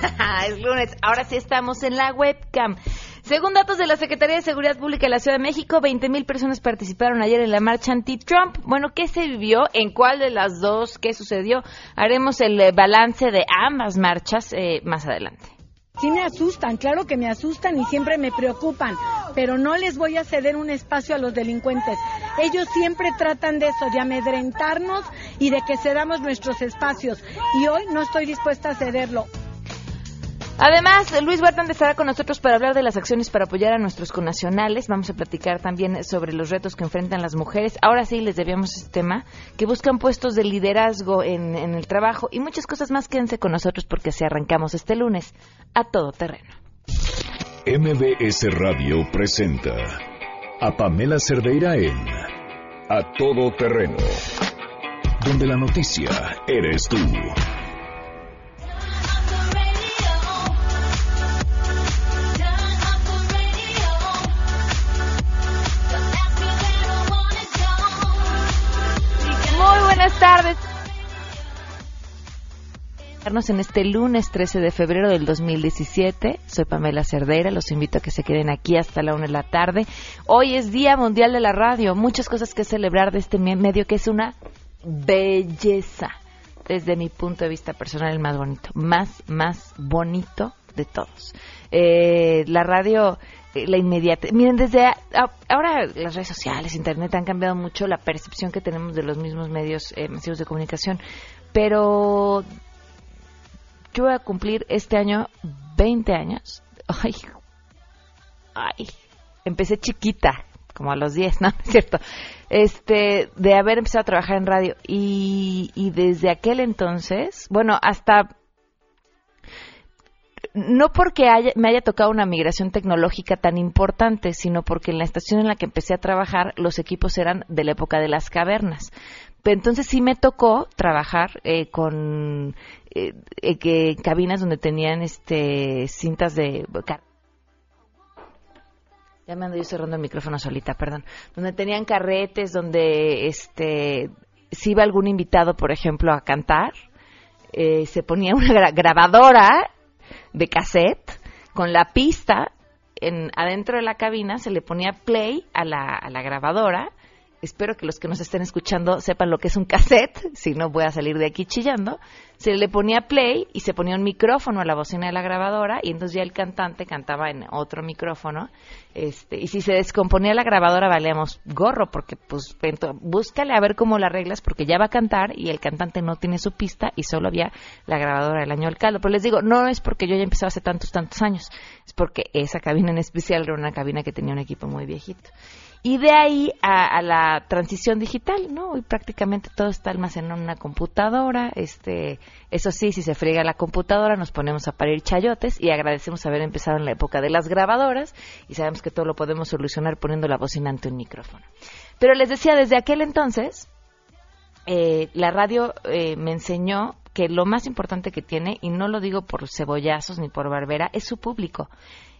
es lunes. Ahora sí estamos en la webcam. Según datos de la Secretaría de Seguridad Pública de la Ciudad de México, 20 mil personas participaron ayer en la marcha anti-Trump. Bueno, ¿qué se vivió? ¿En cuál de las dos? ¿Qué sucedió? Haremos el eh, balance de ambas marchas eh, más adelante. Sí me asustan, claro que me asustan y siempre me preocupan, pero no les voy a ceder un espacio a los delincuentes. Ellos siempre tratan de eso, de amedrentarnos y de que cedamos nuestros espacios. Y hoy no estoy dispuesta a cederlo. Además, Luis Huerta estará con nosotros para hablar de las acciones para apoyar a nuestros connacionales. Vamos a platicar también sobre los retos que enfrentan las mujeres. Ahora sí les debíamos este tema, que buscan puestos de liderazgo en, el trabajo y muchas cosas más. Quédense con nosotros porque así arrancamos este lunes a todo terreno. MBS Radio presenta a Pamela Cerdeira en A Todo Terreno, donde la noticia eres tú. Buenas tardes. En este lunes 13 de febrero del 2017, soy Pamela Cerdeira, los invito a que se queden aquí hasta la una de la tarde. Hoy es Día Mundial de la Radio, muchas cosas que celebrar de este medio que es una belleza, desde mi punto de vista personal, el más bonito, más, más bonito de todos. Eh, la radio la inmediata. Miren, desde ahora las redes sociales, Internet han cambiado mucho la percepción que tenemos de los mismos medios eh, masivos de comunicación, pero yo voy a cumplir este año 20 años. Ay, ay, empecé chiquita, como a los 10, ¿no? ¿Es cierto? Este, de haber empezado a trabajar en radio y, y desde aquel entonces, bueno, hasta no porque me haya tocado una migración tecnológica tan importante, sino porque en la estación en la que empecé a trabajar los equipos eran de la época de las cavernas. Entonces sí me tocó trabajar eh, con eh, eh, cabinas donde tenían este cintas de ya me ando yo cerrando el micrófono solita, perdón, donde tenían carretes, donde este si iba algún invitado, por ejemplo, a cantar, se ponía una grabadora de cassette con la pista en, adentro de la cabina, se le ponía play a la, a la grabadora. Espero que los que nos estén escuchando sepan lo que es un cassette, si no voy a salir de aquí chillando se le ponía play y se ponía un micrófono a la bocina de la grabadora y entonces ya el cantante cantaba en otro micrófono. Este, y si se descomponía la grabadora valíamos gorro porque pues búscale a ver cómo la arreglas porque ya va a cantar y el cantante no tiene su pista y solo había la grabadora del año del caldo. Pero les digo, no es porque yo ya empezado hace tantos, tantos años, es porque esa cabina en especial era una cabina que tenía un equipo muy viejito. Y de ahí a, la transición digital, ¿no? Hoy prácticamente todo está almacenado en una computadora. Este, eso sí, si se friega la computadora, nos ponemos a parir chayotes y agradecemos haber empezado en la época de las grabadoras y sabemos que todo lo podemos solucionar poniendo la bocina ante un micrófono. Pero les decía, desde aquel entonces, eh, la radio eh, me enseñó que lo más importante que tiene, y no lo digo por cebollazos ni por barbera, es su público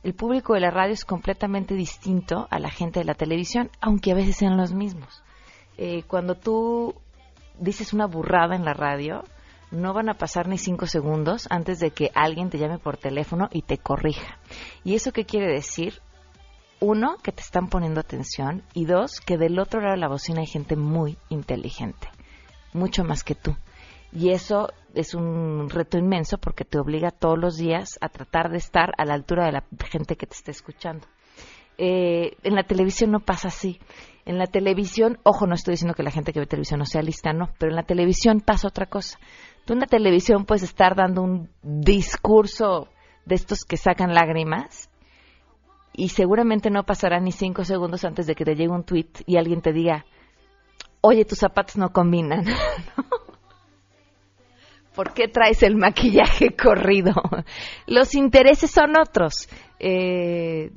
el público de la radio es completamente distinto a la gente de la televisión, aunque a veces sean los mismos. Eh, cuando tú dices una burrada en la radio, no van a pasar ni cinco segundos antes de que alguien te llame por teléfono y te corrija. ¿Y eso qué quiere decir? Uno, que te están poniendo atención y dos, que del otro lado de la bocina hay gente muy inteligente, mucho más que tú. Y eso es un reto inmenso porque te obliga todos los días a tratar de estar a la altura de la gente que te está escuchando. Eh, en la televisión no pasa así. En la televisión, ojo, no estoy diciendo que la gente que ve televisión no sea lista, no, pero en la televisión pasa otra cosa. Tú en la televisión puedes estar dando un discurso de estos que sacan lágrimas y seguramente no pasará ni cinco segundos antes de que te llegue un tweet y alguien te diga, oye, tus zapatos no combinan. ¿Por qué traes el maquillaje corrido? Los intereses son otros. Eh,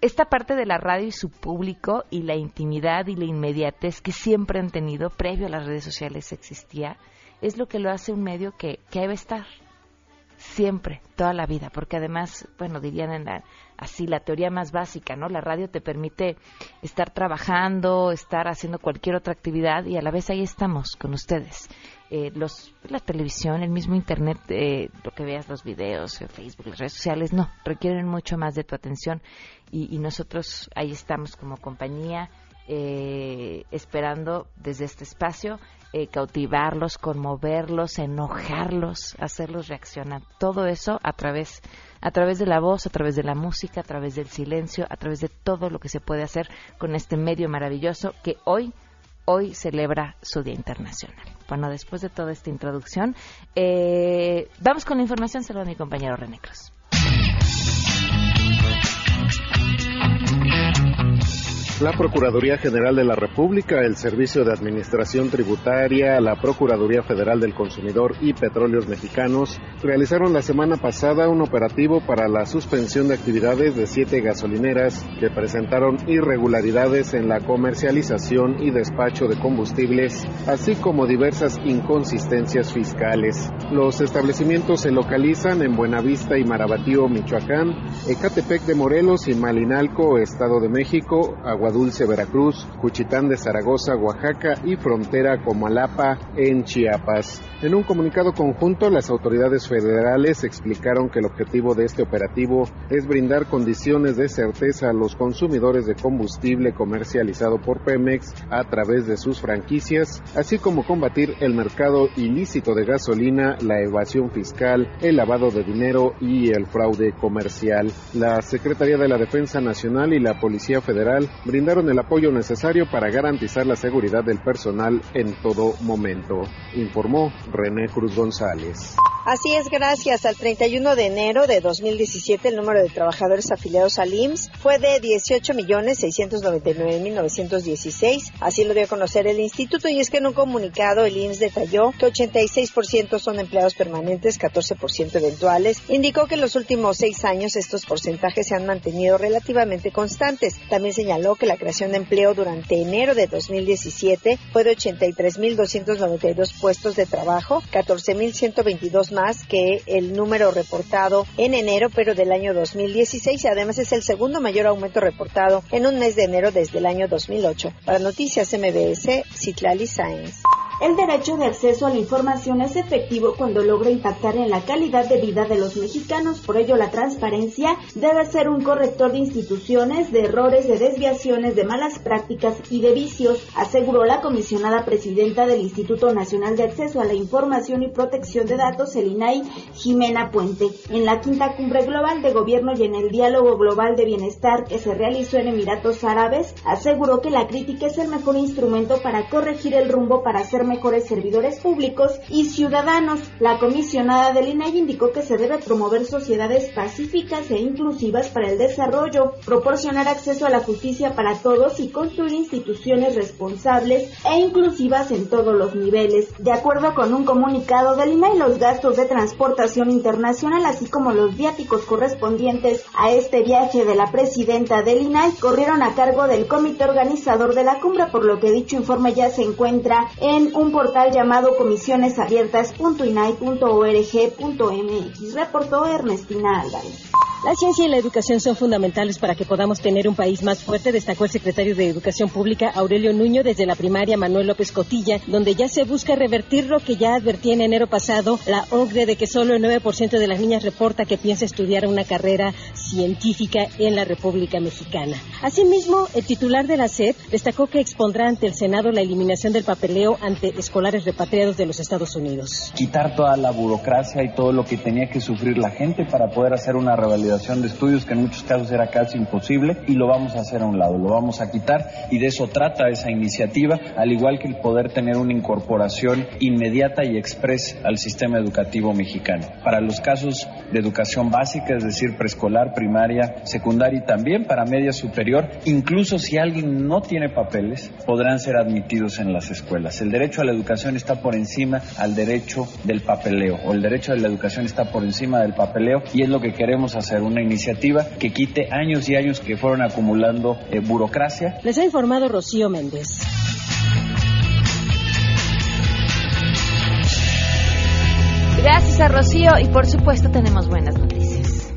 esta parte de la radio y su público y la intimidad y la inmediatez que siempre han tenido previo a las redes sociales existía, es lo que lo hace un medio que, que debe estar. Siempre, toda la vida, porque además, bueno, dirían en la, así la teoría más básica, ¿no? La radio te permite estar trabajando, estar haciendo cualquier otra actividad y a la vez ahí estamos con ustedes. Eh, los, la televisión, el mismo internet, eh, lo que veas, los videos, Facebook, las redes sociales, no, requieren mucho más de tu atención y, y nosotros ahí estamos como compañía eh, esperando desde este espacio eh, cautivarlos, conmoverlos, enojarlos, hacerlos reaccionar. Todo eso a través, a través de la voz, a través de la música, a través del silencio, a través de todo lo que se puede hacer con este medio maravilloso que hoy hoy celebra su Día Internacional. Bueno, después de toda esta introducción, eh, vamos con la información, se lo a mi compañero René Cruz. La Procuraduría General de la República, el Servicio de Administración Tributaria, la Procuraduría Federal del Consumidor y Petróleos Mexicanos realizaron la semana pasada un operativo para la suspensión de actividades de siete gasolineras que presentaron irregularidades en la comercialización y despacho de combustibles, así como diversas inconsistencias fiscales. Los establecimientos se localizan en Buenavista y Marabatío, Michoacán, Ecatepec de Morelos y Malinalco, Estado de México, Dulce, Veracruz, Cuchitán de Zaragoza, Oaxaca y frontera Comalapa, en Chiapas. En un comunicado conjunto, las autoridades federales explicaron que el objetivo de este operativo es brindar condiciones de certeza a los consumidores de combustible comercializado por Pemex a través de sus franquicias, así como combatir el mercado ilícito de gasolina, la evasión fiscal, el lavado de dinero y el fraude comercial. La Secretaría de la Defensa Nacional y la Policía Federal brindaron el apoyo necesario para garantizar la seguridad del personal en todo momento, informó René Cruz González. Así es, gracias al 31 de enero de 2017 el número de trabajadores afiliados al IMSS fue de 18.699.916, así lo dio a conocer el instituto y es que en un comunicado el IMSS detalló que 86% son empleados permanentes, 14% eventuales. Indicó que en los últimos seis años estos porcentajes se han mantenido relativamente constantes. También señaló que la creación de empleo durante enero de 2017 fue de 83.292 puestos de trabajo, 14.122 más que el número reportado en enero, pero del año 2016 y además es el segundo mayor aumento reportado en un mes de enero desde el año 2008. Para Noticias MBS, Citlali Sáenz. El derecho de acceso a la información es efectivo cuando logra impactar en la calidad de vida de los mexicanos. Por ello, la transparencia debe ser un corrector de instituciones, de errores, de desviaciones, de malas prácticas y de vicios, aseguró la comisionada presidenta del Instituto Nacional de Acceso a la Información y Protección de Datos, el INAI, Jimena Puente. En la quinta cumbre global de gobierno y en el diálogo global de bienestar que se realizó en Emiratos Árabes, aseguró que la crítica es el mejor instrumento para corregir el rumbo para hacer mejores servidores públicos y ciudadanos. La comisionada del INAI indicó que se debe promover sociedades pacíficas e inclusivas para el desarrollo, proporcionar acceso a la justicia para todos y construir instituciones responsables e inclusivas en todos los niveles. De acuerdo con un comunicado del INAI, los gastos de transportación internacional, así como los viáticos correspondientes a este viaje de la presidenta del INAI, corrieron a cargo del comité organizador de la cumbre, por lo que dicho informe ya se encuentra en un portal llamado comisionesabiertas.inai.org.mx, reportó Ernestina Álvarez. La ciencia y la educación son fundamentales para que podamos tener un país más fuerte, destacó el secretario de Educación Pública Aurelio Nuño desde la primaria Manuel López Cotilla, donde ya se busca revertir lo que ya advertía en enero pasado la OCDE de que solo el 9% de las niñas reporta que piensa estudiar una carrera científica en la República Mexicana. Asimismo, el titular de la SED destacó que expondrá ante el Senado la eliminación del papeleo ante escolares repatriados de los Estados Unidos. Quitar toda la burocracia y todo lo que tenía que sufrir la gente para poder hacer una revalidación de estudios que en muchos casos era casi imposible y lo vamos a hacer a un lado, lo vamos a quitar y de eso trata esa iniciativa, al igual que el poder tener una incorporación inmediata y express al sistema educativo mexicano. Para los casos de educación básica, es decir, preescolar, primaria, secundaria y también para media superior, incluso si alguien no tiene papeles, podrán ser admitidos en las escuelas. El derecho a la educación está por encima al derecho del papeleo, o el derecho a la educación está por encima del papeleo y es lo que queremos hacer una iniciativa que quite años y años que fueron acumulando eh, burocracia. Les ha informado Rocío Méndez. Gracias regresa Rocío y por supuesto tenemos buenas noticias.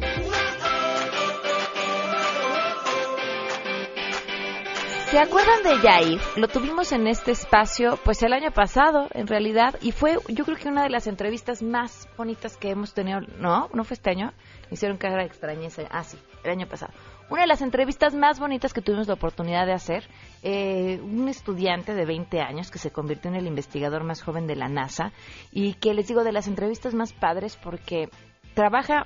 ¿Se acuerdan de Yair? Lo tuvimos en este espacio pues el año pasado, en realidad, y fue yo creo que una de las entrevistas más bonitas que hemos tenido, ¿no? ¿No fue este año? Hicieron cara extrañeza. Ah, sí, el año pasado. Una de las entrevistas más bonitas que tuvimos la oportunidad de hacer, eh, un estudiante de 20 años que se convirtió en el investigador más joven de la NASA y que les digo de las entrevistas más padres porque trabaja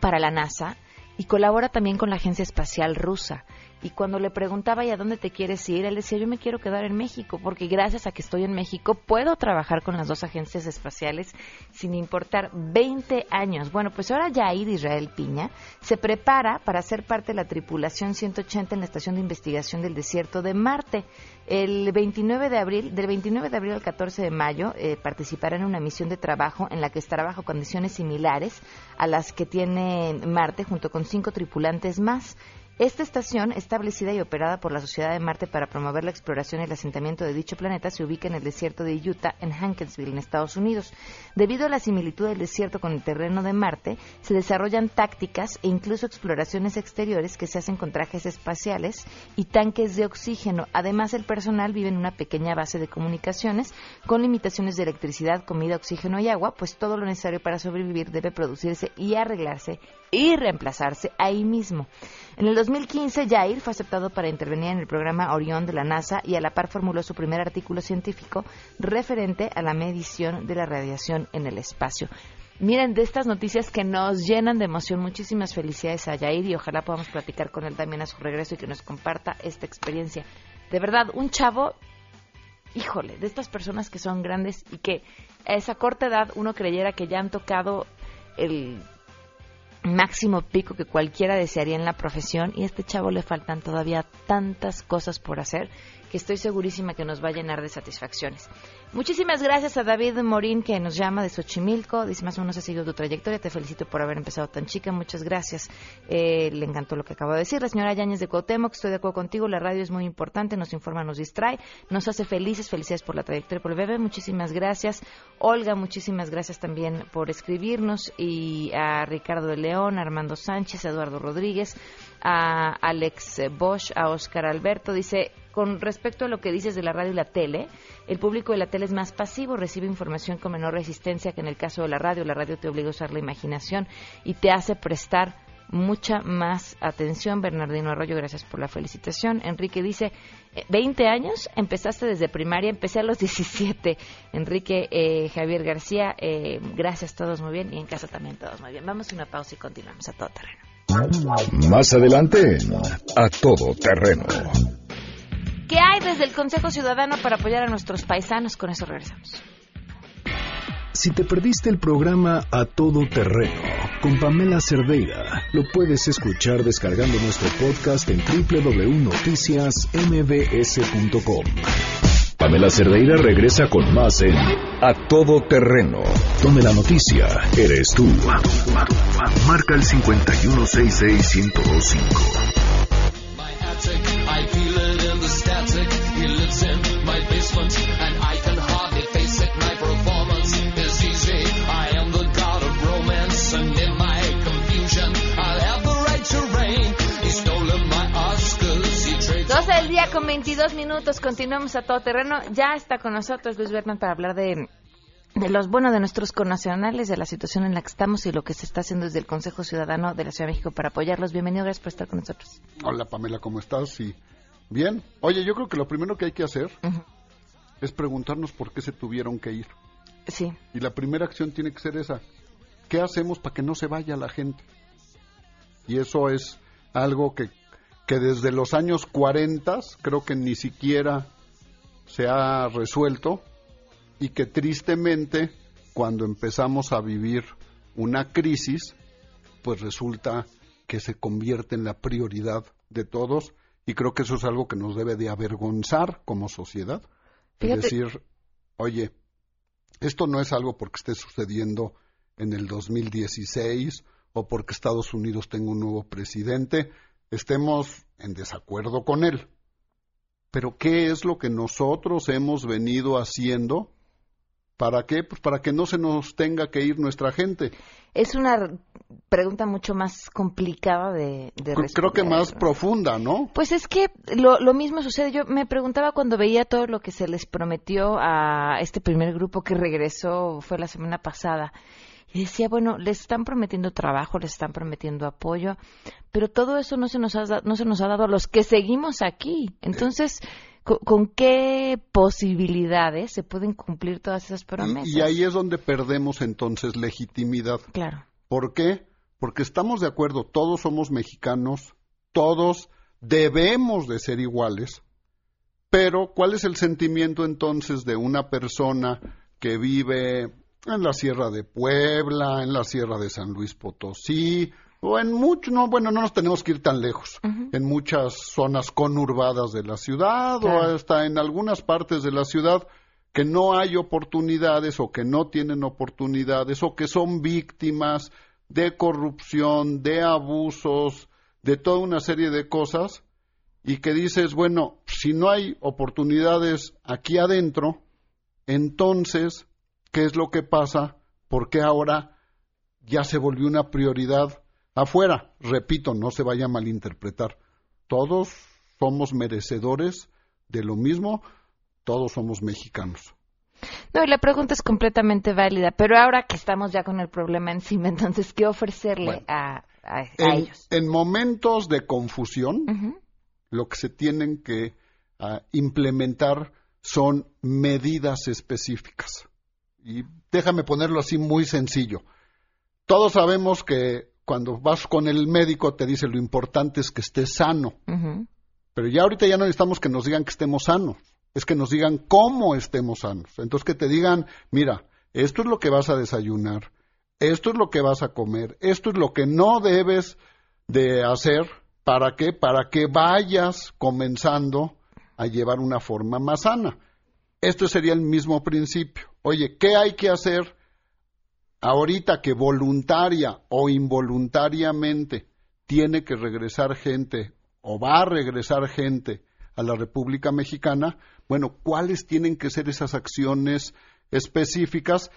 para la NASA y colabora también con la Agencia Espacial Rusa y cuando le preguntaba, ¿y a dónde te quieres ir? Él decía, yo me quiero quedar en México, porque gracias a que estoy en México puedo trabajar con las dos agencias espaciales sin importar 20 años. Bueno, pues ahora Jair Israel Piña se prepara para ser parte de la tripulación 180 en la Estación de Investigación del Desierto de Marte. El 29 de abril, del 29 de abril al 14 de mayo, eh, participará en una misión de trabajo en la que estará bajo condiciones similares a las que tiene Marte junto con cinco tripulantes más. Esta estación, establecida y operada por la Sociedad de Marte para promover la exploración y el asentamiento de dicho planeta, se ubica en el desierto de Utah, en Hankinsville, en Estados Unidos. Debido a la similitud del desierto con el terreno de Marte, se desarrollan tácticas e incluso exploraciones exteriores que se hacen con trajes espaciales y tanques de oxígeno. Además, el personal vive en una pequeña base de comunicaciones con limitaciones de electricidad, comida, oxígeno y agua, pues todo lo necesario para sobrevivir debe producirse y arreglarse y reemplazarse ahí mismo. En el 2015, Jair fue aceptado para intervenir en el programa Orión de la NASA y a la par formuló su primer artículo científico referente a la medición de la radiación en el espacio. Miren, de estas noticias que nos llenan de emoción, muchísimas felicidades a Jair y ojalá podamos platicar con él también a su regreso y que nos comparta esta experiencia. De verdad, un chavo, híjole, de estas personas que son grandes y que a esa corta edad uno creyera que ya han tocado el máximo pico que cualquiera desearía en la profesión y a este chavo le faltan todavía tantas cosas por hacer que estoy segurísima que nos va a llenar de satisfacciones. Muchísimas gracias a David Morín que nos llama de Xochimilco. Dice más o menos ha seguido tu trayectoria. Te felicito por haber empezado tan chica. Muchas gracias. Eh, le encantó lo que acabo de decir. La señora Yáñez de Cuauhtémoc, estoy de acuerdo contigo. La radio es muy importante, nos informa, nos distrae, nos hace felices. Felicidades por la trayectoria, por el bebé. Muchísimas gracias. Olga, muchísimas gracias también por escribirnos. Y a Ricardo de León, Armando Sánchez, a Eduardo Rodríguez, a Alex Bosch, a Oscar Alberto. Dice, con respecto a lo que dices de la radio y la tele, el público de la tele es más pasivo, recibe información con menor resistencia que en el caso de la radio. La radio te obliga a usar la imaginación y te hace prestar mucha más atención. Bernardino Arroyo, gracias por la felicitación. Enrique dice, 20 eh, años, empezaste desde primaria, empecé a los 17. Enrique eh, Javier García, eh, gracias todos muy bien y en casa también todos muy bien. Vamos a una pausa y continuamos a todo terreno. Más adelante, a todo terreno. ¿Qué hay desde el Consejo Ciudadano para apoyar a nuestros paisanos? Con eso regresamos. Si te perdiste el programa A Todo Terreno con Pamela Cerdeira, lo puedes escuchar descargando nuestro podcast en www.noticiasmbs.com. Pamela Cerdeira regresa con más en A Todo Terreno, donde la noticia eres tú. Marca el 5166125. Con 22 minutos, continuamos a todo terreno. Ya está con nosotros Luis Berman para hablar de, de los buenos de nuestros connacionales, de la situación en la que estamos y lo que se está haciendo desde el Consejo Ciudadano de la Ciudad de México para apoyarlos. Bienvenido, gracias por estar con nosotros. Hola Pamela, ¿cómo estás? Sí. Bien. Oye, yo creo que lo primero que hay que hacer es preguntarnos por qué se tuvieron que ir. Sí. Y la primera acción tiene que ser esa. ¿Qué hacemos para que no se vaya la gente? Y eso es algo que que desde los años 40 creo que ni siquiera se ha resuelto y que tristemente cuando empezamos a vivir una crisis, pues resulta que se convierte en la prioridad de todos y creo que eso es algo que nos debe de avergonzar como sociedad. Es decir, oye, esto no es algo porque esté sucediendo en el 2016 o porque Estados Unidos tenga un nuevo presidente, estemos en desacuerdo con él. Pero ¿qué es lo que nosotros hemos venido haciendo ¿Para qué? Pues para que no se nos tenga que ir nuestra gente. Es una pregunta mucho más complicada de, de Creo- Creo que responder, más profunda, ¿no? Pues es que lo, lo mismo sucede. Yo me preguntaba cuando veía todo lo que se les prometió a este primer grupo que regresó, fue la semana pasada. Y decía, bueno, les están prometiendo trabajo, les están prometiendo apoyo, pero todo eso no se nos ha, no se nos ha dado a los que seguimos aquí. Entonces, ¿con, con qué posibilidades se pueden cumplir todas esas promesas? Y, y ahí es donde perdemos entonces legitimidad. Claro. ¿Por qué? Porque estamos de acuerdo, todos somos mexicanos, todos debemos de ser iguales, pero ¿cuál es el sentimiento entonces de una persona que vive en la Sierra de Puebla, en la Sierra de San Luis Potosí, o en mucho, no, bueno, no nos tenemos que ir tan lejos, en muchas zonas conurbadas de la ciudad Claro. o hasta en algunas partes de la ciudad que no hay oportunidades o que no tienen oportunidades o que son víctimas de corrupción, de abusos, de toda una serie de cosas y que dices, bueno, si no hay oportunidades aquí adentro, entonces, ¿qué es lo que pasa? ¿Por qué ahora ya se volvió una prioridad afuera? Repito, no se vaya a malinterpretar. Todos somos merecedores de lo mismo, todos somos mexicanos. No, y la pregunta es completamente válida, pero ahora que estamos ya con el problema encima, entonces, ¿qué ofrecerle Bueno. a, a- a En, ellos? en momentos de confusión, lo que se tienen que ah, implementar son medidas específicas. Y déjame ponerlo así muy sencillo. Todos sabemos que cuando vas con el médico te dice lo importante es que estés sano, pero ya ahorita ya no necesitamos que nos digan que estemos sanos, es que nos digan cómo estemos sanos. Entonces que te digan, mira, esto es lo que vas a desayunar, esto es lo que vas a comer, esto es lo que no debes de hacer, ¿para qué? Para que vayas comenzando a llevar una forma más sana. Esto sería el mismo principio. Oye, ¿qué hay que hacer ahorita que voluntaria o involuntariamente tiene que regresar gente o va a regresar gente a la República Mexicana? Bueno, ¿cuáles tienen que ser esas acciones específicas?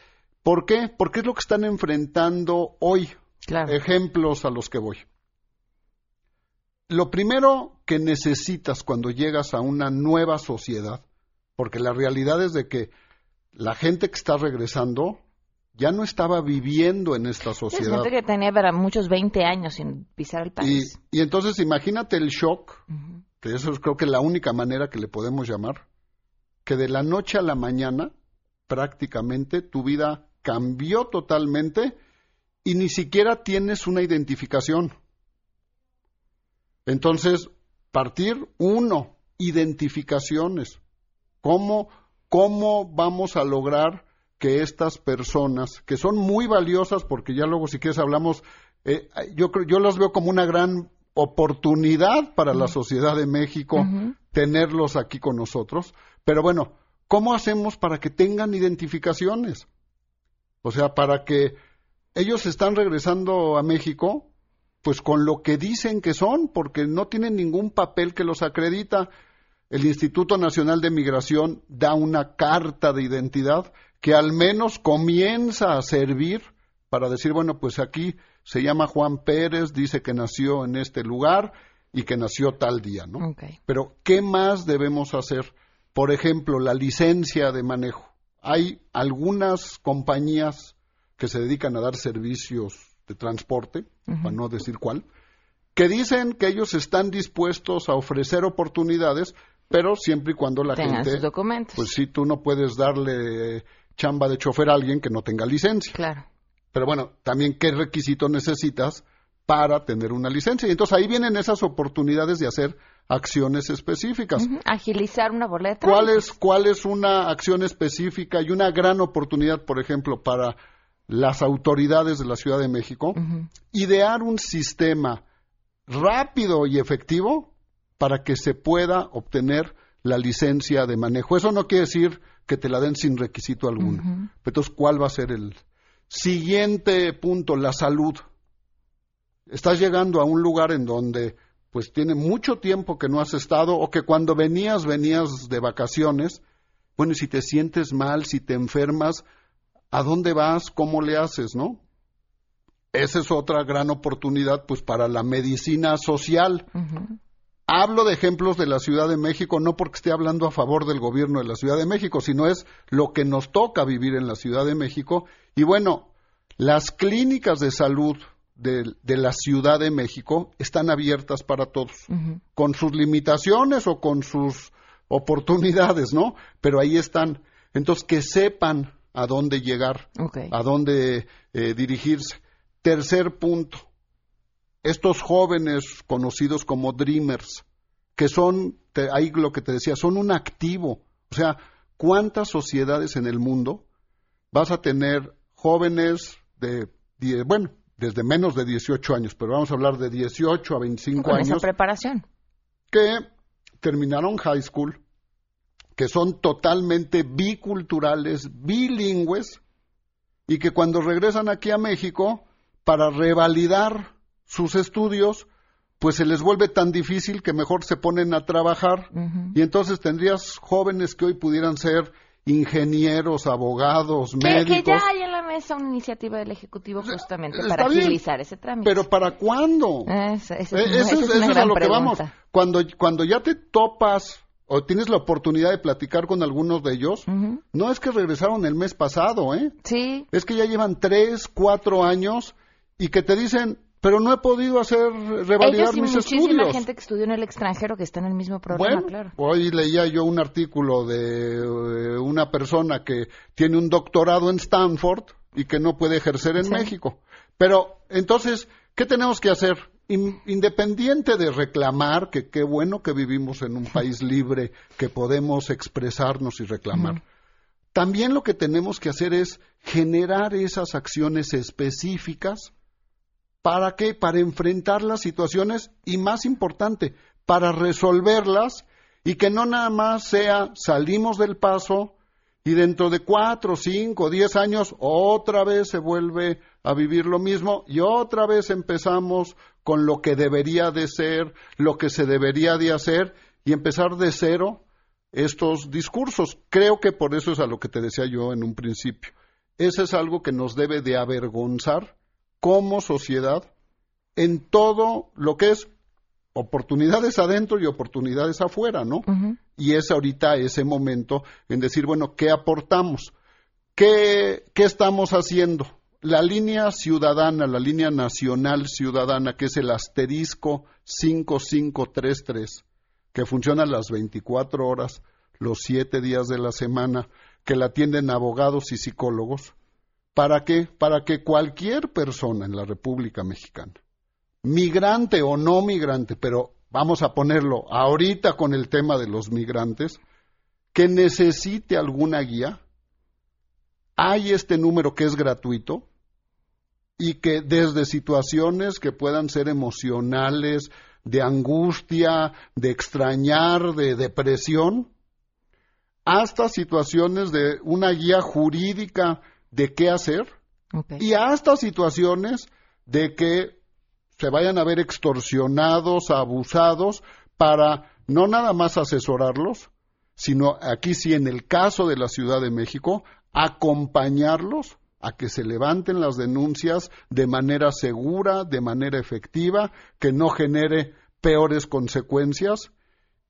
¿Por qué? Porque es lo que están enfrentando hoy. Claro. Ejemplos a los que voy. Lo primero que necesitas cuando llegas a una nueva sociedad, porque la realidad es de que la gente que está regresando ya no estaba viviendo en esta Es sociedad. gente que tenía para muchos 20 años sin pisar el Y, país. y entonces imagínate el shock, que eso es creo que la única manera que le podemos llamar, que de la noche a la mañana prácticamente tu vida cambió totalmente y ni siquiera tienes una identificación. Entonces, partir uno, identificaciones. ¿Cómo, cómo vamos a lograr que estas personas, que son muy valiosas, porque ya luego si quieres hablamos, eh, yo yo las veo como una gran oportunidad para la sociedad de México tenerlos aquí con nosotros. Pero bueno, ¿cómo hacemos para que tengan identificaciones? O sea, para que ellos están regresando a México, pues con lo que dicen que son, porque no tienen ningún papel que los acredita. El Instituto Nacional de Migración da una carta de identidad que al menos comienza a servir para decir, bueno, pues aquí se llama Juan Pérez, dice que nació en este lugar y que nació tal día, ¿no? Pero, ¿qué más debemos hacer? Por ejemplo, la licencia de manejo. Hay algunas compañías que se dedican a dar servicios de transporte, para no decir cuál, que dicen que ellos están dispuestos a ofrecer oportunidades, pero siempre y cuando la Tengan gente, sus documentos. pues sí, tú no puedes darle chamba de chofer a alguien que no tenga licencia. Claro. Pero bueno, también qué requisito necesitas para tener una licencia. Y entonces ahí vienen esas oportunidades de hacer acciones específicas. Ujú. Agilizar una boleta. ¿Cuál es, ¿Cuál es una acción específica y una gran oportunidad, por ejemplo, para las autoridades de la Ciudad de México? Idear un sistema rápido y efectivo para que se pueda obtener la licencia de manejo. Eso no quiere decir que te la den sin requisito alguno. Ujú. Entonces, ¿cuál va a ser el siguiente punto? La salud. Estás llegando a un lugar en donde pues tiene mucho tiempo que no has estado o que cuando venías venías de vacaciones Bueno, y si te sientes mal, si te enfermas, ¿a dónde vas? ¿Cómo le haces, no? Esa es otra gran oportunidad, pues, para la medicina social. Hablo de ejemplos de la Ciudad de México, no porque esté hablando a favor del gobierno de la Ciudad de México, sino es lo que nos toca vivir en la Ciudad de México. Y bueno, las clínicas de salud de, la Ciudad de México están abiertas para todos, con sus limitaciones o con sus oportunidades, ¿no? Pero ahí están. Entonces, que sepan a dónde llegar, a dónde eh, dirigirse. Tercer punto, estos jóvenes conocidos como Dreamers, que son, ahí lo que te decía, son un activo. O sea, ¿cuántas sociedades en el mundo vas a tener jóvenes de, bueno, desde menos de 18 años, pero vamos a hablar de 18 a 25 Con años. Esa preparación. Que terminaron high school, que son totalmente biculturales, bilingües, y que cuando regresan aquí a México, para revalidar sus estudios, pues se les vuelve tan difícil que mejor se ponen a trabajar y entonces tendrías jóvenes que hoy pudieran ser ingenieros, abogados, médicos. Que ya hay en la mesa una iniciativa del Ejecutivo justamente para agilizar ese trámite. Pero ¿para cuándo? eso es, a lo que vamos. Cuando, cuando ya te topas o tienes la oportunidad de platicar con algunos de ellos, no es que regresaron el mes pasado, ¿eh? Sí. Es que ya llevan tres, cuatro años y que te dicen, pero no he podido hacer revalidar Ellos y mis muchísima gente que estudió en el extranjero que está en el mismo problema, bueno, Hoy leía yo un artículo de eh, una persona que tiene un doctorado en Stanford y que no puede ejercer en México. Pero entonces, ¿qué tenemos que hacer? independiente de reclamar, que qué bueno que vivimos en un país libre, que podemos expresarnos y reclamar. También lo que tenemos que hacer es generar esas acciones específicas ¿Para qué? Para enfrentar las situaciones y, más importante, para resolverlas y que no nada más sea salimos del paso y dentro de cuatro, cinco, diez años otra vez se vuelve a vivir lo mismo y otra vez empezamos con lo que debería de ser, lo que se debería de hacer y empezar de cero estos discursos. Creo que por eso es a lo que te decía yo en un principio. Eso es algo que nos debe de avergonzar como sociedad en todo lo que es oportunidades adentro y oportunidades afuera, ¿no? Y es ahorita ese momento en decir, bueno, ¿qué aportamos? ¿Qué, ¿Qué estamos haciendo? La línea ciudadana, la línea nacional ciudadana, que es el asterisco 5533, que funciona las 24 horas, los 7 días de la semana, que la atienden abogados y psicólogos, ¿Para qué? Para que cualquier persona en la República Mexicana, migrante o no migrante, pero vamos a ponerlo ahorita con el tema de los migrantes, que necesite alguna guía, hay este número que es gratuito y que desde situaciones que puedan ser emocionales, de angustia, de extrañar, de depresión, hasta situaciones de una guía jurídica de qué hacer y hasta situaciones de que se vayan a ver extorsionados, abusados, para no nada más asesorarlos, sino aquí sí en el caso de la Ciudad de México, acompañarlos a que se levanten las denuncias de manera segura, de manera efectiva, que no genere peores consecuencias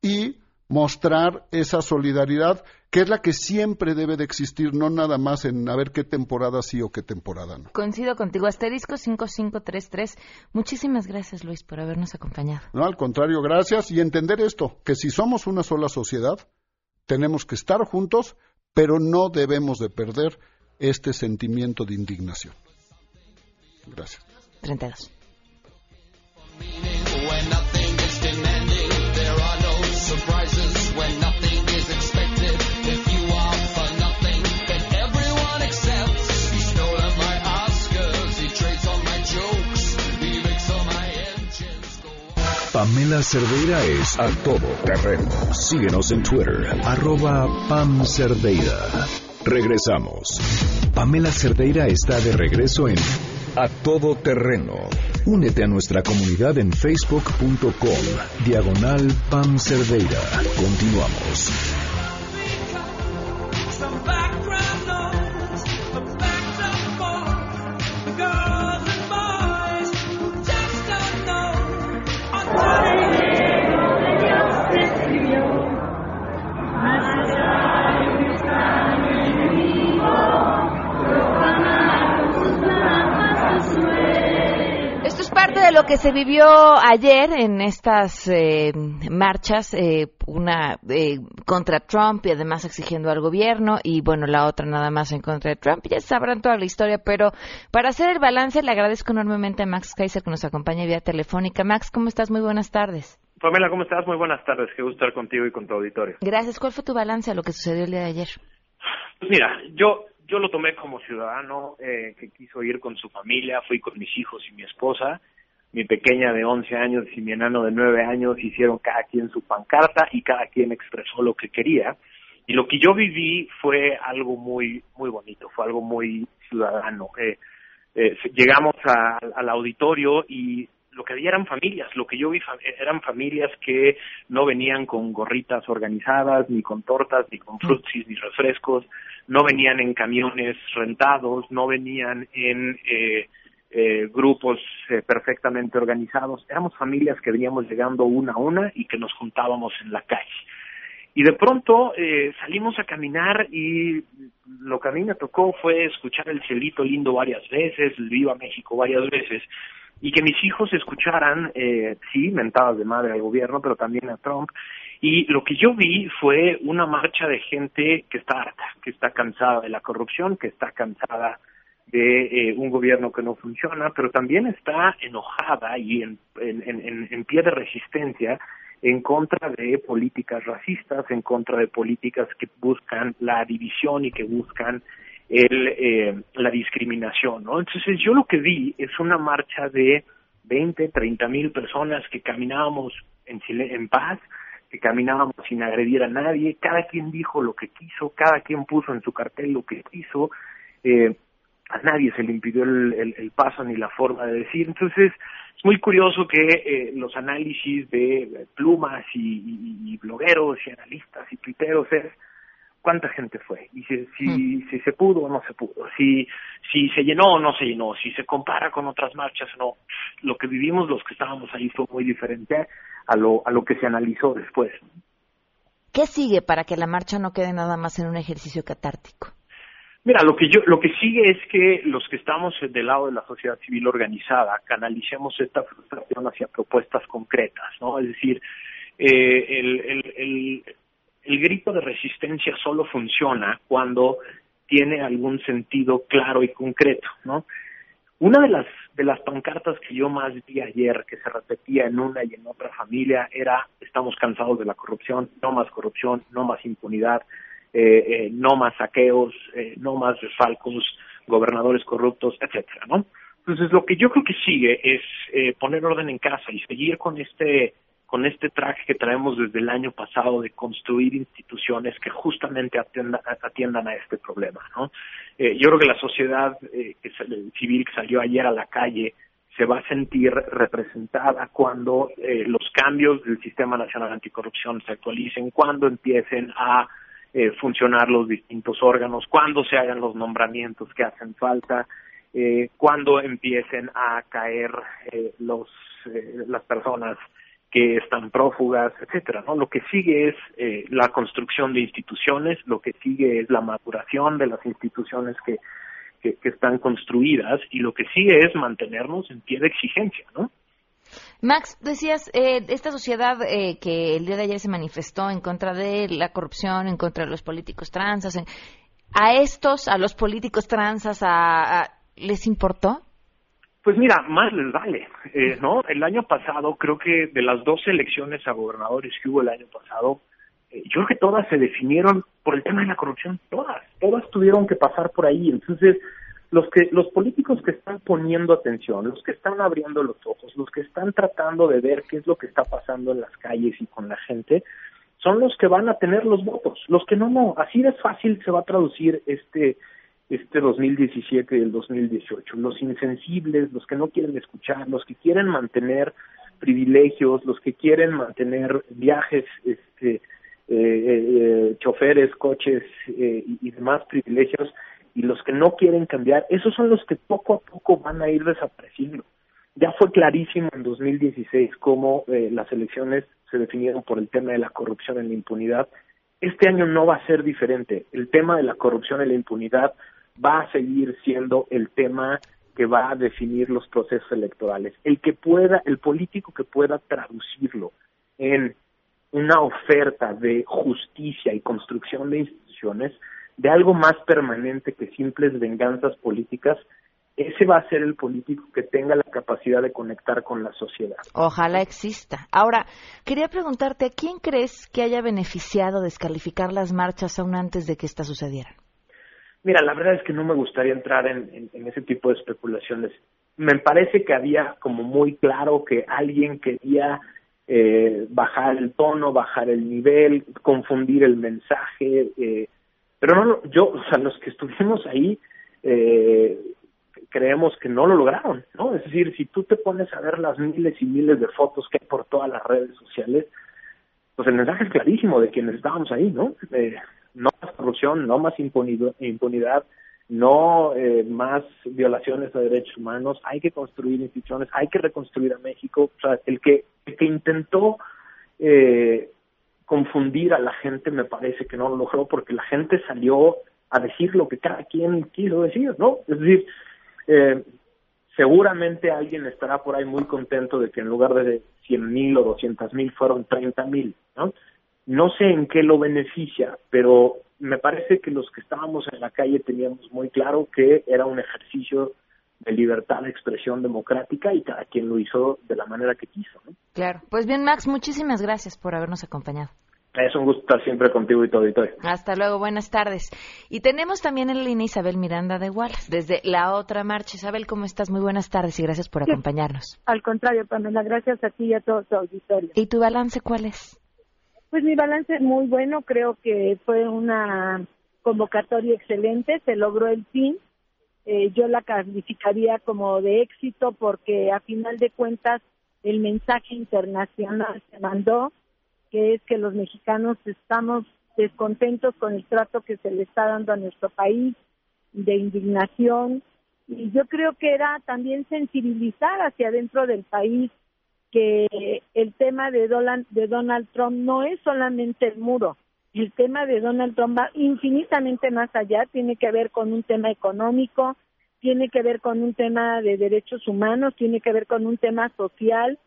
y mostrar esa solidaridad que es la que siempre debe de existir, no nada más en a ver qué temporada sí o qué temporada no. Coincido contigo. Asterisco 5533. Muchísimas gracias, Luis, por habernos acompañado. No, al contrario, gracias. Y entender esto, que si somos una sola sociedad, tenemos que estar juntos, pero no debemos de perder este sentimiento de indignación. Gracias. 32. Pamela Cerdeira es a todo terreno. Síguenos en Twitter, arroba Pam Cerdeira. Regresamos. Pamela Cerdeira está de regreso en A Todo Terreno. Únete a nuestra comunidad en facebook.com, diagonal Pam Cerdeira. Continuamos. Lo que se vivió ayer en estas eh, marchas, eh, una eh, contra Trump y además exigiendo al gobierno y bueno, la otra nada más en contra de Trump, ya sabrán toda la historia, pero para hacer el balance le agradezco enormemente a Max Kaiser que nos acompaña vía telefónica. Max, ¿cómo estás? Muy buenas tardes. Pamela, ¿cómo estás? Muy buenas tardes. Qué gusto estar contigo y con tu auditorio. Gracias. ¿Cuál fue tu balance a lo que sucedió el día de ayer? Pues mira, yo yo lo tomé como ciudadano eh, que quiso ir con su familia, fui con mis hijos y mi esposa, mi pequeña de 11 años y mi enano de 9 años hicieron cada quien su pancarta y cada quien expresó lo que quería. Y lo que yo viví fue algo muy muy bonito, fue algo muy ciudadano. Eh, eh, llegamos al auditorio y lo que había eran familias, lo que yo vi eran familias que no venían con gorritas organizadas, ni con tortas, ni con frutsis, ni refrescos, no venían en camiones rentados, no venían en eh, eh, grupos eh, perfectamente organizados, éramos familias que veníamos llegando una a una y que nos juntábamos en la calle. Y de pronto eh, salimos a caminar y lo que a mí me tocó fue escuchar el cielito lindo varias veces, Viva México varias veces, y que mis hijos escucharan, eh, sí, mentadas de madre al gobierno, pero también a Trump. Y lo que yo vi fue una marcha de gente que está harta, que está cansada de la corrupción, que está cansada de eh, un gobierno que no funciona, pero también está enojada y en, en, en pie de resistencia en contra de políticas racistas, en contra de políticas que buscan la división y que buscan el, eh, la discriminación, ¿no? Entonces yo lo que vi es una marcha de 20, 30 mil personas que caminábamos en, en paz, que caminábamos sin agredir a nadie, cada quien dijo lo que quiso, cada quien puso en su cartel lo que quiso, eh, a nadie se le impidió el, el, paso ni la forma de decir. Entonces, es muy curioso que eh, los análisis de plumas y, y, y, blogueros y analistas y tuiteros es cuánta gente fue y si, si, hmm. si se pudo o no se pudo, si, si se llenó o no se llenó, si se compara con otras marchas o no. Lo que vivimos los que estábamos ahí fue muy diferente a lo, a lo que se analizó después. ¿Qué sigue para que la marcha no quede nada más en un ejercicio catártico? Mira, lo que yo, lo que sigue es que los que estamos del lado de la sociedad civil organizada canalicemos esta frustración hacia propuestas concretas, ¿no? Es decir, eh, el, el, el, el grito de resistencia solo funciona cuando tiene algún sentido claro y concreto, ¿no? Una de las de las pancartas que yo más vi ayer, que se repetía en una y en otra familia, era estamos cansados de la corrupción, no más corrupción, no más impunidad, eh, eh, no más saqueos, eh, no más falcos, gobernadores corruptos, etcétera, ¿no? Entonces lo que yo creo que sigue es eh, poner orden en casa y seguir con este con este track que traemos desde el año pasado de construir instituciones que justamente atiendan a este problema. ¿no? Eh, yo creo que la sociedad eh, civil que salió ayer a la calle se va a sentir representada cuando los cambios del Sistema Nacional Anticorrupción se actualicen, cuando empiecen a eh, funcionar los distintos órganos, cuando se hagan los nombramientos que hacen falta, eh, cuando empiecen a caer eh, los eh, las personas que están prófugas, etcétera, ¿no? Lo que sigue es eh, la construcción de instituciones, lo que sigue es la maduración de las instituciones que, que, están construidas y lo que sigue es mantenernos en pie de exigencia, ¿no? Max, decías, eh, esta sociedad eh, que el día de ayer se manifestó en contra de la corrupción, en contra de los políticos transas, ¿a estos, a los políticos transas, a, les importó? Pues mira, más les vale, eh, ¿no? El año pasado, creo que de las dos elecciones a gobernadores que hubo el año pasado, eh, yo creo que todas se definieron por el tema de la corrupción, todas, todas tuvieron que pasar por ahí. Entonces, los que los políticos que están poniendo atención, los que están abriendo los ojos, los que están tratando de ver qué es lo que está pasando en las calles y con la gente, son los que van a tener los votos. Los que no, no, así de fácil se va a traducir este este 2017 y el 2018. Los insensibles, los que no quieren escuchar, los que quieren mantener privilegios, los que quieren mantener viajes, este, eh, eh, choferes, coches eh, y, demás privilegios, y los que no quieren cambiar, esos son los que poco a poco van a ir desapareciendo. Ya fue clarísimo en 2016 cómo las elecciones se definieron por el tema de la corrupción y la impunidad. Este año no va a ser diferente. El tema de la corrupción y la impunidad va a seguir siendo el tema que va a definir los procesos electorales. El que pueda, el político que pueda traducirlo en una oferta de justicia y construcción de instituciones, de algo más permanente que simples venganzas políticas, ese va a ser el político que tenga la capacidad de conectar con la sociedad. Ojalá exista. Ahora, quería preguntarte, ¿a quién crees que haya beneficiado descalificar las marchas aún antes de que esta sucedieran? Mira, la verdad es que no me gustaría entrar en, ese tipo de especulaciones. Me parece que había como muy claro que alguien quería eh, bajar el tono, bajar el nivel, confundir el mensaje, eh, pero no, yo, o sea, los que estuvimos ahí, eh, creemos que no lo lograron, ¿no? Es decir, si tú te pones a ver las miles y miles de fotos que hay por todas las redes sociales, pues el mensaje es clarísimo de quienes estábamos ahí, ¿no? Eh, no más corrupción, no más impunidad, no eh, más violaciones a derechos humanos, hay que construir instituciones, hay que reconstruir a México, o sea, el que, el que intentó eh, confundir a la gente me parece que no lo logró porque la gente salió a decir lo que cada quien quiso decir, ¿no? Es decir, eh, seguramente alguien estará por ahí muy contento de que en lugar de 100 mil o 200 mil fueron 30 mil, ¿no? No sé en qué lo beneficia, pero me parece que los que estábamos en la calle teníamos muy claro que era un ejercicio de libertad de expresión democrática y cada quien lo hizo de la manera que quiso. ¿no? Claro. Pues bien, Max, muchísimas gracias por habernos acompañado. Es un gusto estar siempre contigo y todo auditorio. Hasta luego, buenas tardes. Y tenemos también en la línea Isabel Miranda de Wallace, desde la otra marcha. Isabel, ¿cómo estás? Muy buenas tardes y gracias por acompañarnos. Al contrario, Pamela, gracias a ti y a todo tu auditorio. ¿Y tu balance cuál es? Pues mi balance es muy bueno, creo que fue una convocatoria excelente, se logró el fin. Eh, yo la calificaría como de éxito porque a final de cuentas el mensaje internacional se mandó que es que los mexicanos estamos descontentos con el trato que se le está dando a nuestro país, de indignación, y yo creo que era también sensibilizar hacia dentro del país que el tema de Donald, de Donald Trump no es solamente el muro, el tema de Donald Trump va infinitamente más allá, tiene que ver con un tema económico, tiene que ver con un tema de derechos humanos, tiene que ver con un tema social,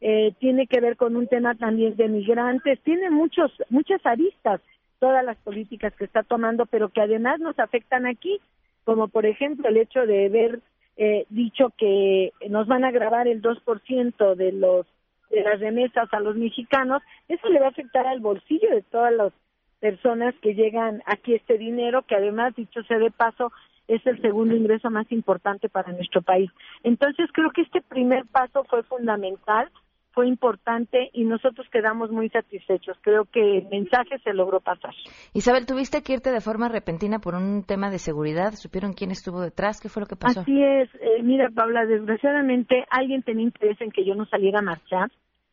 eh, tiene que ver con un tema también de migrantes, tiene muchos, muchas aristas todas las políticas que está tomando, pero que además nos afectan aquí, como por ejemplo el hecho de haber eh, dicho que nos van a grabar el 2% de los de las remesas a los mexicanos, eso le va a afectar al bolsillo de todas las personas que llegan aquí este dinero, que además, dicho sea de paso, es el segundo ingreso más importante para nuestro país. Entonces, creo que este primer paso fue fundamental fue importante y nosotros quedamos muy satisfechos. Creo que el mensaje se logró pasar. Isabel, tuviste que irte de forma repentina por un tema de seguridad. ¿Supieron quién estuvo detrás? ¿Qué fue lo que pasó? Así es. Eh, mira, Paula, desgraciadamente alguien tenía interés en que yo no saliera a marchar.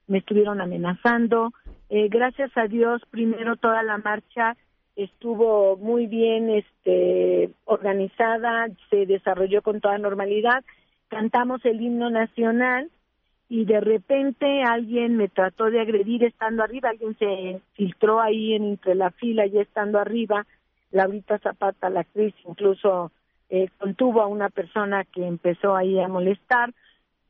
Me estuvieron amenazando. Eh, gracias a Dios, primero toda la marcha estuvo muy bien este, organizada, se desarrolló con toda normalidad. Cantamos el himno nacional y de repente alguien me trató de agredir estando arriba, alguien se filtró ahí entre la fila ya estando arriba, Laurita Zapata, la actriz, incluso eh, contuvo a una persona que empezó ahí a molestar,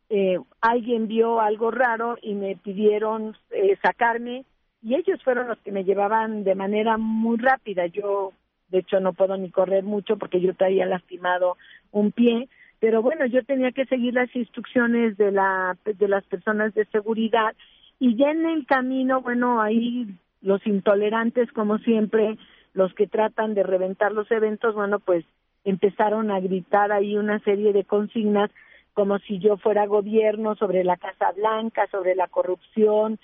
eh, alguien vio algo raro y me pidieron eh, sacarme y ellos fueron los que me llevaban de manera muy rápida, yo de hecho no puedo ni correr mucho porque yo traía lastimado un pie, pero bueno, yo tenía que seguir las instrucciones de, la, de las personas de seguridad y ya en el camino, bueno, ahí los intolerantes, como siempre, los que tratan de reventar los eventos, bueno, pues empezaron a gritar ahí una serie de consignas como si yo fuera gobierno sobre la Casa Blanca, sobre la corrupción,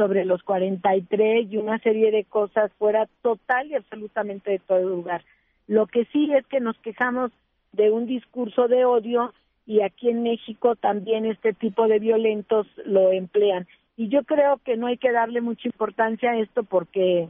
sobre los 43 y una serie de cosas fuera total y absolutamente de todo lugar. Lo que sí es que nos quejamos de un discurso de odio y aquí en México también este tipo de violentos lo emplean. Y yo creo que no hay que darle mucha importancia a esto porque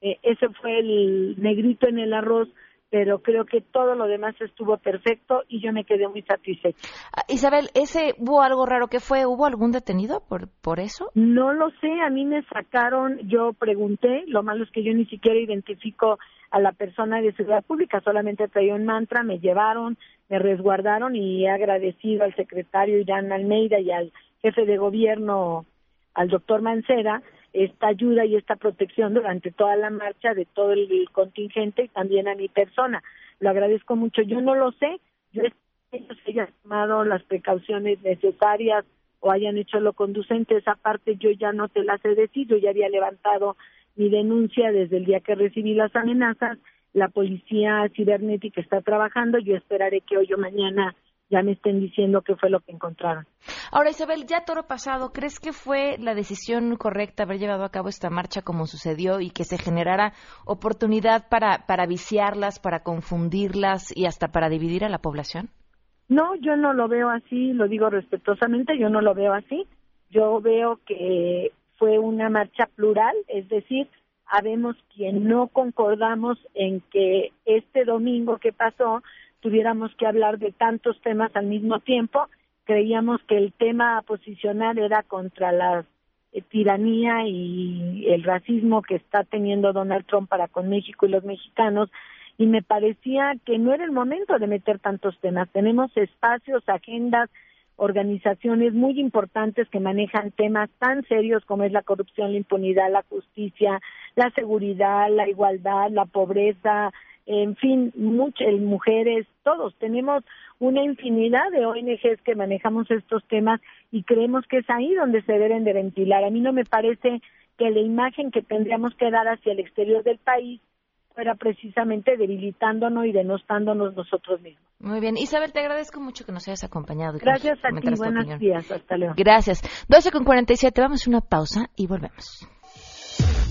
eh, ese fue el negrito en el arroz pero creo que todo lo demás estuvo perfecto y yo me quedé muy satisfecha. Ah, Isabel, ese hubo algo raro que fue, ¿hubo algún detenido por por eso? No lo sé, a mí me sacaron, yo pregunté, lo malo es que yo ni siquiera identifico a la persona de seguridad pública, solamente traía un mantra, me llevaron, me resguardaron y he agradecido al secretario Irán Almeida y al jefe de gobierno, al doctor Mancera, esta ayuda y esta protección durante toda la marcha de todo el contingente y también a mi persona. Lo agradezco mucho. Yo no lo sé, yo espero que ellos hayan tomado las precauciones necesarias o hayan hecho lo conducente. Esa parte yo ya no te la sé decir, yo ya había levantado mi denuncia desde el día que recibí las amenazas. La policía cibernética está trabajando. Yo esperaré que hoy o mañana ya me estén diciendo qué fue lo que encontraron. Ahora, Isabel, ya toro pasado, ¿crees que fue la decisión correcta haber llevado a cabo esta marcha como sucedió y que se generara oportunidad para, para viciarlas, para confundirlas y hasta para dividir a la población? No, yo no lo veo así, lo digo respetuosamente, yo no lo veo así. Yo veo que fue una marcha plural, es decir, habemos quien no concordamos en que este domingo que pasó tuviéramos que hablar de tantos temas al mismo tiempo. Creíamos que el tema a posicionar era contra la eh, tiranía y el racismo que está teniendo Donald Trump para con México y los mexicanos y me parecía que no era el momento de meter tantos temas. Tenemos espacios, agendas, organizaciones muy importantes que manejan temas tan serios como es la corrupción, la impunidad, la justicia, la seguridad, la igualdad, la pobreza, en fin, muchas mujeres, todos tenemos una infinidad de ONGs que manejamos estos temas y creemos que es ahí donde se deben de ventilar. A mí no me parece que la imagen que tendríamos que dar hacia el exterior del país fuera precisamente debilitándonos y denostándonos nosotros mismos. Muy bien. Isabel, te agradezco mucho que nos hayas acompañado. Gracias a ti. Buenos días. Hasta luego. Gracias. 12 con 47. Vamos a una pausa y volvemos.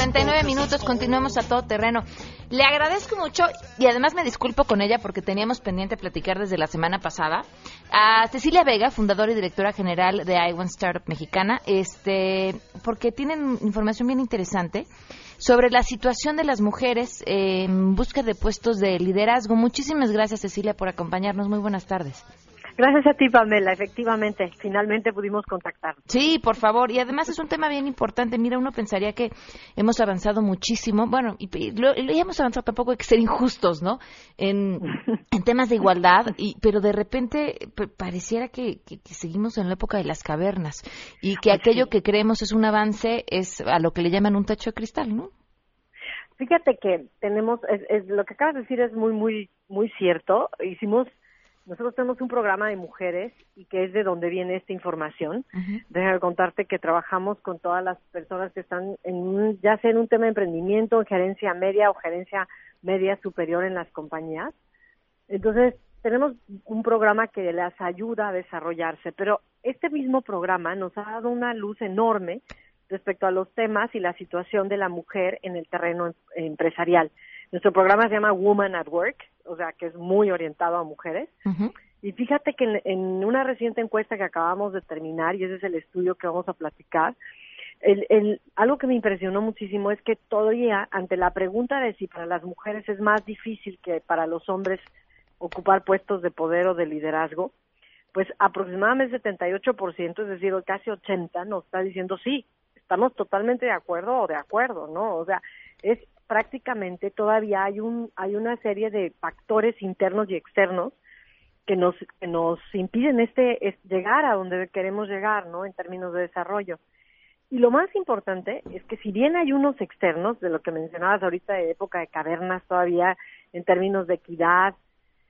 49 minutos, continuamos a todo terreno. Le agradezco mucho y además me disculpo con ella porque teníamos pendiente platicar desde la semana pasada a Cecilia Vega, fundadora y directora general de iOne Startup Mexicana, este, porque tienen información bien interesante sobre la situación de las mujeres en busca de puestos de liderazgo. Muchísimas gracias, Cecilia, por acompañarnos. Muy buenas tardes. Gracias a ti, Pamela. Efectivamente, finalmente pudimos contactar. Sí, por favor. Y además es un tema bien importante. Mira, uno pensaría que hemos avanzado muchísimo. Bueno, y, y lo, y hemos avanzado tampoco hay que ser injustos, ¿no? En, en temas de igualdad, y, pero de repente pareciera que, que- que seguimos en la época de las cavernas y que aquello que creemos es un avance es a lo que le llaman un techo de cristal, ¿no? Fíjate que tenemos, es, es- lo que acabas de decir es muy, muy, muy cierto. Hicimos, nosotros tenemos un programa de mujeres y que es de donde viene esta información. Déjame contarte que trabajamos con todas las personas que están en ya sea en un tema de emprendimiento, en gerencia media o gerencia media superior en las compañías. Entonces, tenemos un programa que las ayuda a desarrollarse, pero este mismo programa nos ha dado una luz enorme respecto a los temas y la situación de la mujer en el terreno em- empresarial. Nuestro programa se llama Woman at Work, o sea, que es muy orientado a mujeres. Y fíjate que en, en una reciente encuesta que acabamos de terminar, y ese es el estudio que vamos a platicar, el, el, algo que me impresionó muchísimo es que todavía, ante la pregunta de si para las mujeres es más difícil que para los hombres ocupar puestos de poder o de liderazgo, pues aproximadamente 78%, es decir, casi 80%, nos está diciendo sí, estamos totalmente de acuerdo o de acuerdo, ¿no? O sea, es prácticamente todavía hay un hay una serie de factores internos y externos que nos que nos impiden este es llegar a donde queremos llegar, ¿no? En términos de desarrollo. Y lo más importante es que si bien hay unos externos, de lo que mencionabas ahorita de época de cavernas todavía, en términos de equidad,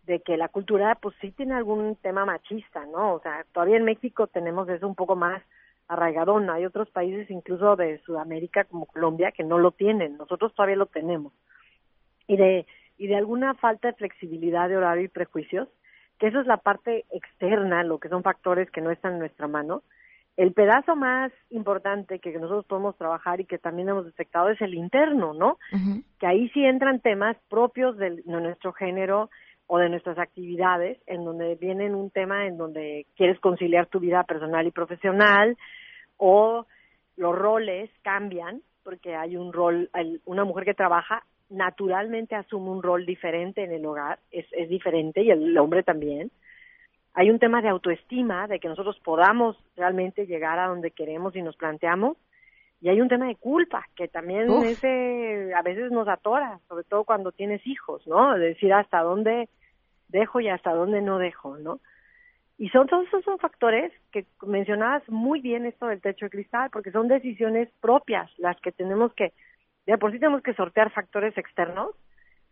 de que la cultura pues sí tiene algún tema machista, ¿no? O sea, todavía en México tenemos eso un poco más arraigadón, hay otros países incluso de Sudamérica como Colombia que no lo tienen, nosotros todavía lo tenemos. Y de y de alguna falta de flexibilidad de horario y prejuicios, que eso es la parte externa, lo que son factores que no están en nuestra mano. El pedazo más importante que nosotros podemos trabajar y que también hemos detectado es el interno, ¿no? Que ahí sí entran temas propios de, de nuestro género o de nuestras actividades, en donde vienen un tema en donde quieres conciliar tu vida personal y profesional, o los roles cambian, porque hay un rol, una mujer que trabaja naturalmente asume un rol diferente en el hogar, es, es diferente y el hombre también. Hay un tema de autoestima, de que nosotros podamos realmente llegar a donde queremos y nos planteamos. Y hay un tema de culpa, que también ese a veces nos atora, sobre todo cuando tienes hijos, ¿no? De decir hasta dónde dejo y hasta dónde no dejo, ¿no? Y son todos esos son factores que mencionabas muy bien esto del techo de cristal, porque son decisiones propias las que tenemos que de por sí tenemos que sortear factores externos,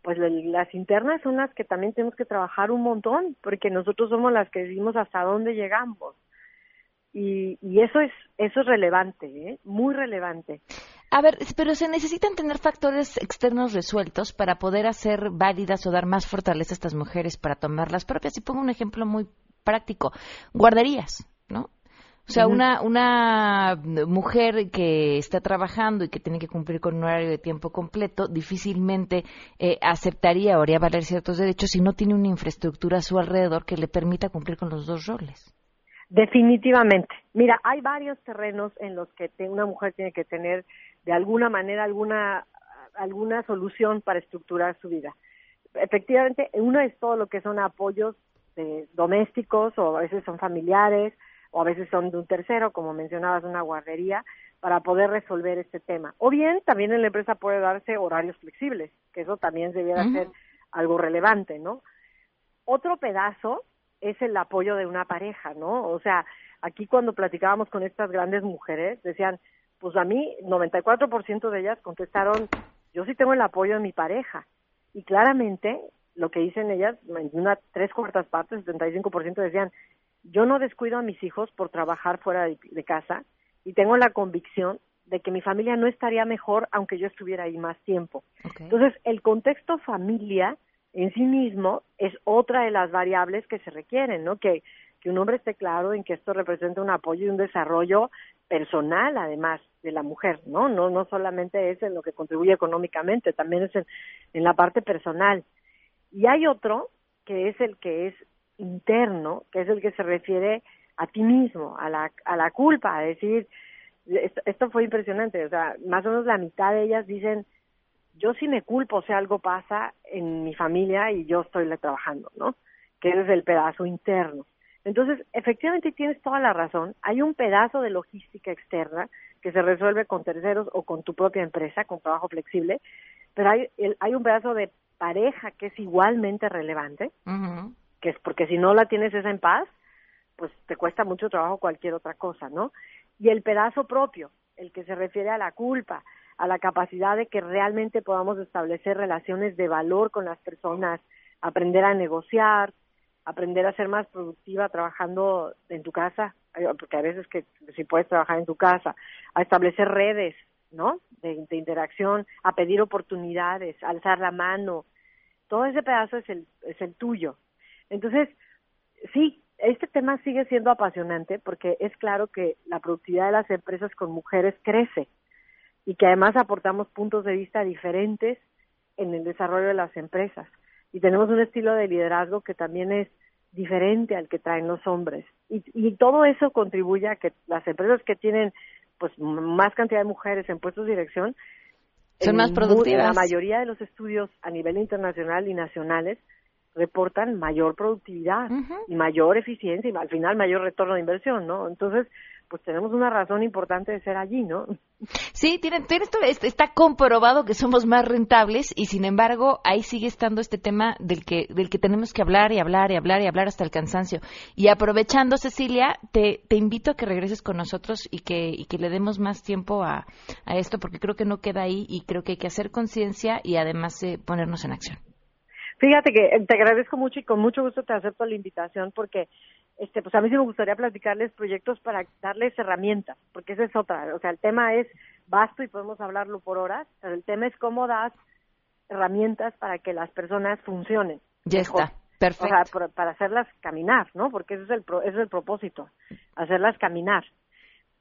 pues las internas son las que también tenemos que trabajar un montón, porque nosotros somos las que decimos hasta dónde llegamos. Y, y eso es eso es relevante, ¿eh? muy relevante. A ver, pero se necesitan tener factores externos resueltos para poder hacer válidas o dar más fortaleza a estas mujeres para tomar las propias. Y pongo un ejemplo muy práctico. Guarderías, ¿no? O sea, una, una mujer que está trabajando y que tiene que cumplir con un horario de tiempo completo, difícilmente eh, aceptaría o haría valer ciertos derechos si no tiene una infraestructura a su alrededor que le permita cumplir con los dos roles. Definitivamente. Mira, hay varios terrenos en los que una mujer tiene que tener de alguna manera alguna alguna solución para estructurar su vida. Efectivamente, uno es todo lo que son apoyos de domésticos o a veces son familiares, o a veces son de un tercero, como mencionabas, una guardería, para poder resolver este tema. O bien, también en la empresa puede darse horarios flexibles, que eso también debiera ser algo relevante, ¿no? Otro pedazo es el apoyo de una pareja, ¿no? O sea, aquí cuando platicábamos con estas grandes mujeres, decían, pues a mí 94% de ellas contestaron, yo sí tengo el apoyo de mi pareja. Y claramente, lo que dicen ellas, en una tres cuartas partes, 75% decían, yo no descuido a mis hijos por trabajar fuera de, casa y tengo la convicción de que mi familia no estaría mejor aunque yo estuviera ahí más tiempo. Entonces, el contexto familia en sí mismo es otra de las variables que se requieren, ¿no? Que, que un hombre esté claro en que esto representa un apoyo y un desarrollo personal, además, de la mujer, ¿no? No, no solamente es en lo que contribuye económicamente, también es en, la parte personal. Y hay otro que es el que es interno, que es el que se refiere a ti mismo, a la, a la culpa, a decir, esto, fue impresionante, o sea, más o menos la mitad de ellas dicen, yo sí me culpo, o sea, algo pasa en mi familia y yo estoy trabajando, ¿no? Que es el pedazo interno. Entonces, efectivamente tienes toda la razón, hay un pedazo de logística externa que se resuelve con terceros o con tu propia empresa, con trabajo flexible, pero hay, hay un pedazo de pareja que es igualmente relevante, que es porque si no la tienes esa en paz, pues te cuesta mucho trabajo cualquier otra cosa, ¿no? Y el pedazo propio, el que se refiere a la culpa, a la capacidad de que realmente podamos establecer relaciones de valor con las personas, aprender a negociar, aprender a ser más productiva trabajando en tu casa, eh, porque a veces que si puedes trabajar en tu casa, a establecer redes, ¿no? De, interacción, a pedir oportunidades, alzar la mano. Todo ese pedazo es el, es el tuyo, entonces, sí, este tema sigue siendo apasionante porque es claro que la productividad de las empresas con mujeres crece y que además aportamos puntos de vista diferentes en el desarrollo de las empresas y tenemos un estilo de liderazgo que también es diferente al que traen los hombres y, y todo eso contribuye a que las empresas que tienen pues más cantidad de mujeres en puestos de dirección son más productivas. La mayoría de los estudios a nivel internacional y nacionales reportan mayor productividad y mayor eficiencia y al final mayor retorno de inversión, ¿no? Entonces, pues tenemos una razón importante de ser allí, ¿no? Sí, tiene, tiene esto, está comprobado que somos más rentables y sin embargo ahí sigue estando este tema del que, del que tenemos que hablar y hablar y hablar y hablar hasta el cansancio. Y aprovechando, Cecilia, te, te invito a que regreses con nosotros y que, y que le demos más tiempo a, a esto porque creo que no queda ahí y creo que hay que hacer conciencia y además eh, ponernos en acción. Fíjate que eh, te agradezco mucho y con mucho gusto te acepto la invitación porque este pues a mí sí me gustaría platicarles proyectos para darles herramientas, porque esa es otra, o sea, el tema es vasto y podemos hablarlo por horas, pero el tema es cómo das herramientas para que las personas funcionen. Ya mejor. está. Perfecto. O sea, para hacerlas caminar, ¿no? Porque ese es el, pro- ese es el propósito, hacerlas caminar.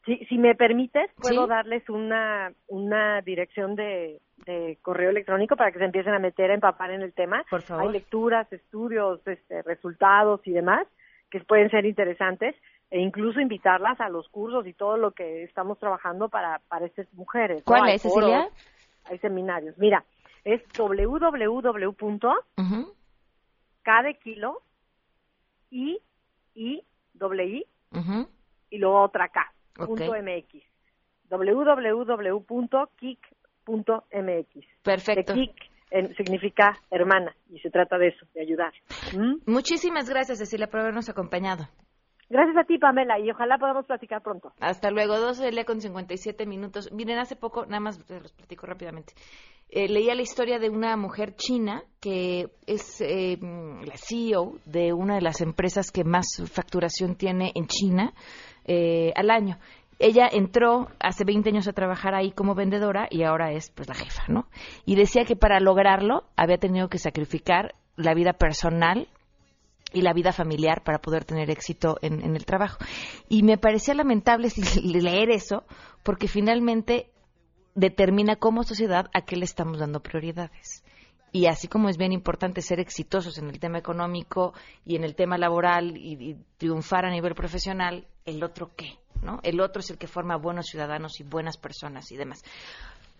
Si, si me permites, puedo Sí. darles una, una dirección de, de correo electrónico para que se empiecen a meter, a empapar en el tema. Por favor. Hay lecturas, estudios, este, resultados y demás que pueden ser interesantes e incluso invitarlas a los cursos y todo lo que estamos trabajando para, para estas mujeres. ¿no? ¿Cuál Hay es, Cecilia? foros, Hay seminarios. Mira, es www. Ujú, K de kilo, I, I, doble I, ujú. y luego otra K, Ok. punto MX. www.kik.mx. Perfecto. De Kik en- significa hermana y se trata de eso, de ayudar. ¿Mm? Muchísimas gracias, Cecilia, por habernos acompañado. Gracias a ti, Pamela, y ojalá podamos platicar pronto. Hasta luego, 12 del día con 57 minutos. Miren, hace poco, nada más te los platico rápidamente. Eh, leía la historia de una mujer china que es eh, la CEO de una de las empresas que más facturación tiene en China eh, al año. Ella entró hace 20 años a trabajar ahí como vendedora y ahora es pues la jefa, ¿no? Y decía que para lograrlo había tenido que sacrificar la vida personal y la vida familiar para poder tener éxito en, en el trabajo. Y me parecía lamentable leer eso, porque finalmente determina como sociedad a qué le estamos dando prioridades. Y así como es bien importante ser exitosos en el tema económico y en el tema laboral y, triunfar a nivel profesional, el otro qué, ¿no? El otro es el que forma buenos ciudadanos y buenas personas y demás.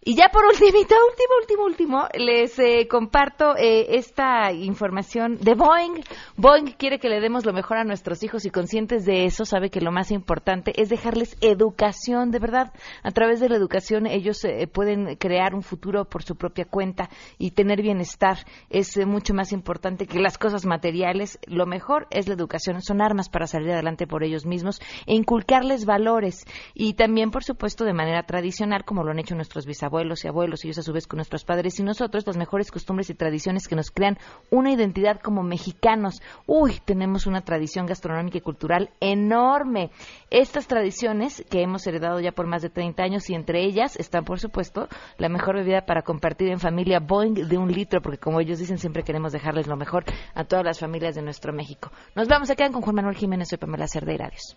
Y ya por ultimito, último, último, último, les eh, comparto eh, esta información de Boeing. Boeing quiere que le demos lo mejor a nuestros hijos y conscientes de eso, sabe que lo más importante es dejarles educación, de verdad. A través de la educación ellos eh, pueden crear un futuro por su propia cuenta y tener bienestar. Es eh, mucho más importante que las cosas materiales. Lo mejor es la educación, son armas para salir adelante por ellos mismos e inculcarles valores. Y también, por supuesto, de manera tradicional, como lo han hecho nuestros bisabuelos y abuelos, ellos a su vez con nuestros padres y nosotros, las mejores costumbres y tradiciones que nos crean una identidad como mexicanos. Uy, tenemos una tradición gastronómica y cultural enorme. Estas tradiciones que hemos heredado ya por más de 30 años y entre ellas están, por supuesto, la mejor bebida para compartir en familia Boeing de un litro, porque como ellos dicen, siempre queremos dejarles lo mejor a todas las familias de nuestro México. Nos vamos a quedar con Juan Manuel Jiménez, soy Pamela Cerdeira. Adiós.